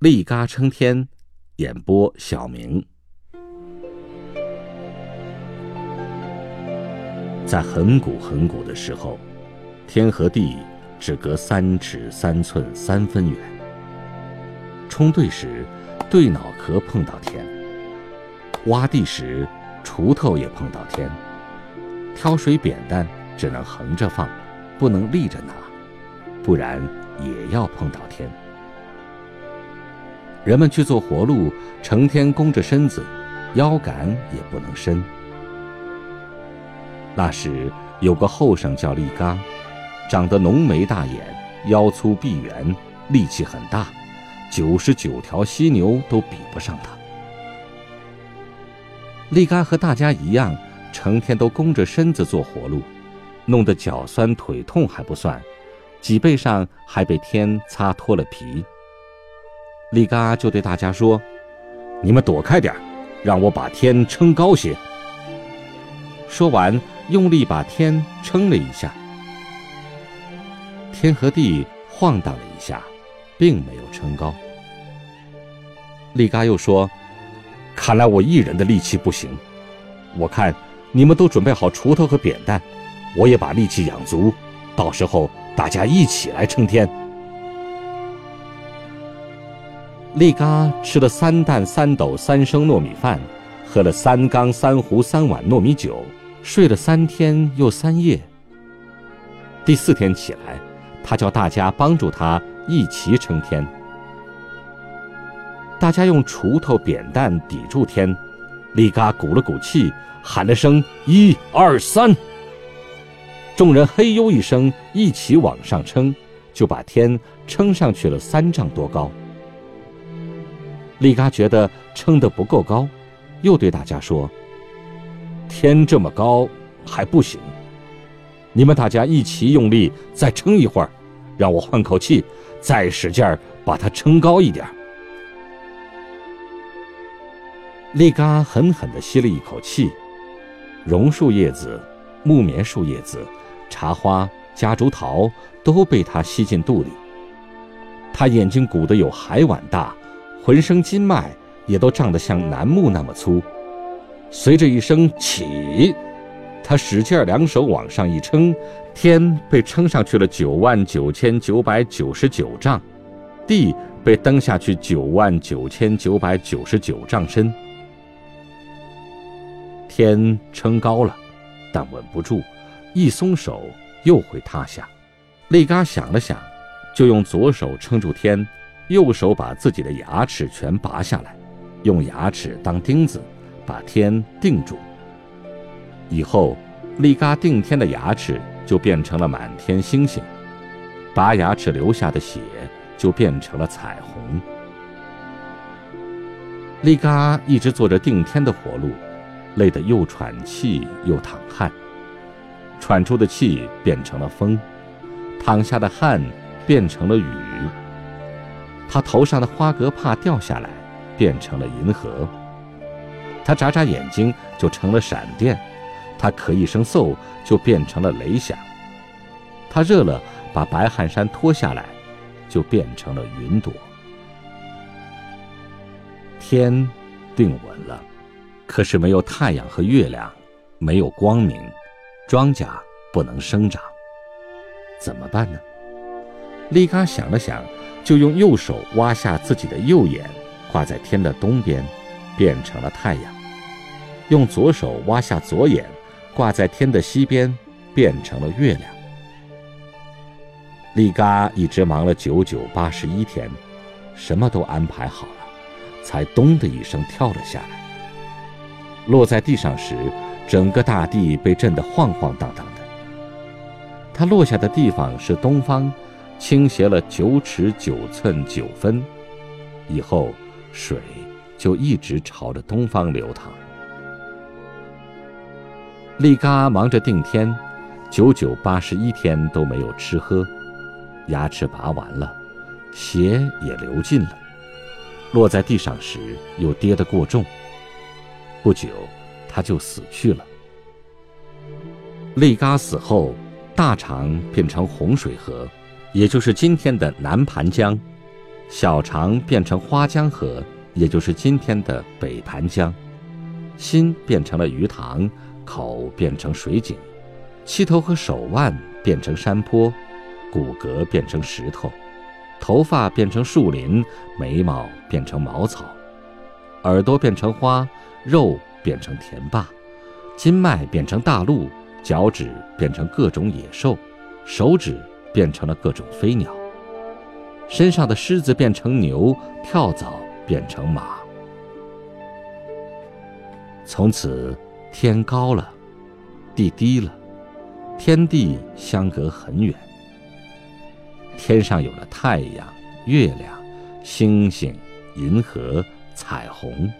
立嘎撑天，演播小明。在很古很古的时候，天和地只隔三尺三寸三分远。冲对时，对脑壳碰到天；挖地时，锄头也碰到天；挑水扁担只能横着放，不能立着拿，不然。也要碰到天。人们去做活路，成天弓着身子，腰杆也不能伸。那时有个后生叫力嘎，长得浓眉大眼，腰粗臂圆，力气很大，九十九条犀牛都比不上他。力嘎和大家一样，成天都弓着身子做活路，弄得脚酸腿痛还不算。脊背上还被天擦脱了皮。利嘎就对大家说：“你们躲开点让我把天撑高些。”说完，用力把天撑了一下。天和地晃荡了一下，并没有撑高。利嘎又说：“看来我一人的力气不行，我看你们都准备好锄头和扁担，我也把力气养足，到时候。”大家一起来撑天。利嘎吃了三担三斗三升糯米饭，喝了三缸三壶三碗糯米酒，睡了三天又三夜。第四天起来，他叫大家帮助他一起撑天。大家用锄头扁担抵住天，利嘎鼓了鼓气，喊了声“一二三”。众人嘿呦一声，一起往上撑，就把天撑上去了三丈多高。利嘎觉得撑得不够高，又对大家说：“天这么高还不行，你们大家一起用力再撑一会儿，让我换口气，再使劲儿把它撑高一点。”利嘎狠狠地吸了一口气，榕树叶子、木棉树叶子。茶花、夹竹桃都被他吸进肚里。他眼睛鼓得有海碗大，浑身筋脉也都胀得像楠木那么粗。随着一声起，他使劲两手往上一撑，天被撑上去了九万九千九百九十九丈，地被蹬下去九万九千九百九十九丈深。天撑高了，但稳不住。一松手又会塌下。利嘎想了想，就用左手撑住天，右手把自己的牙齿全拔下来，用牙齿当钉子，把天定住。以后，利嘎定天的牙齿就变成了满天星星，拔牙齿留下的血就变成了彩虹。利嘎一直做着定天的活路，累得又喘气又淌汗。喘出的气变成了风，淌下的汗变成了雨。他头上的花格帕掉下来，变成了银河。他眨眨眼睛就成了闪电，他咳一声嗽就变成了雷响。他热了，把白汗衫脱下来，就变成了云朵。天定稳了，可是没有太阳和月亮，没有光明。庄稼不能生长，怎么办呢？利嘎想了想，就用右手挖下自己的右眼，挂在天的东边，变成了太阳；用左手挖下左眼，挂在天的西边，变成了月亮。利嘎一直忙了九九八十一天，什么都安排好了，才咚的一声跳了下来。落在地上时。整个大地被震得晃晃荡荡的。它落下的地方是东方，倾斜了九尺九寸九分，以后水就一直朝着东方流淌。利嘎忙着定天，九九八十一天都没有吃喝，牙齿拔完了，血也流尽了，落在地上时又跌得过重，不久他就死去了。利嘎死后，大肠变成洪水河，也就是今天的南盘江；小肠变成花江河，也就是今天的北盘江；心变成了鱼塘。口变成水井，膝头和手腕变成山坡，骨骼变成石头，头发变成树林，眉毛变成茅草，耳朵变成花，肉变成田坝，筋脉变成大陆，脚趾变成各种野兽，手指变成了各种飞鸟，身上的虱子变成牛，跳蚤变成马，从此。天高了，地低了，天地相隔很远。天上有了太阳、月亮、星星、银河、彩虹，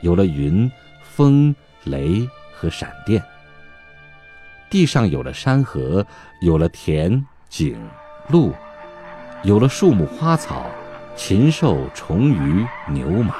有了云、风、雷和闪电。地上有了山河，有了田景、鹿，有了树木花草、禽兽虫鱼牛马。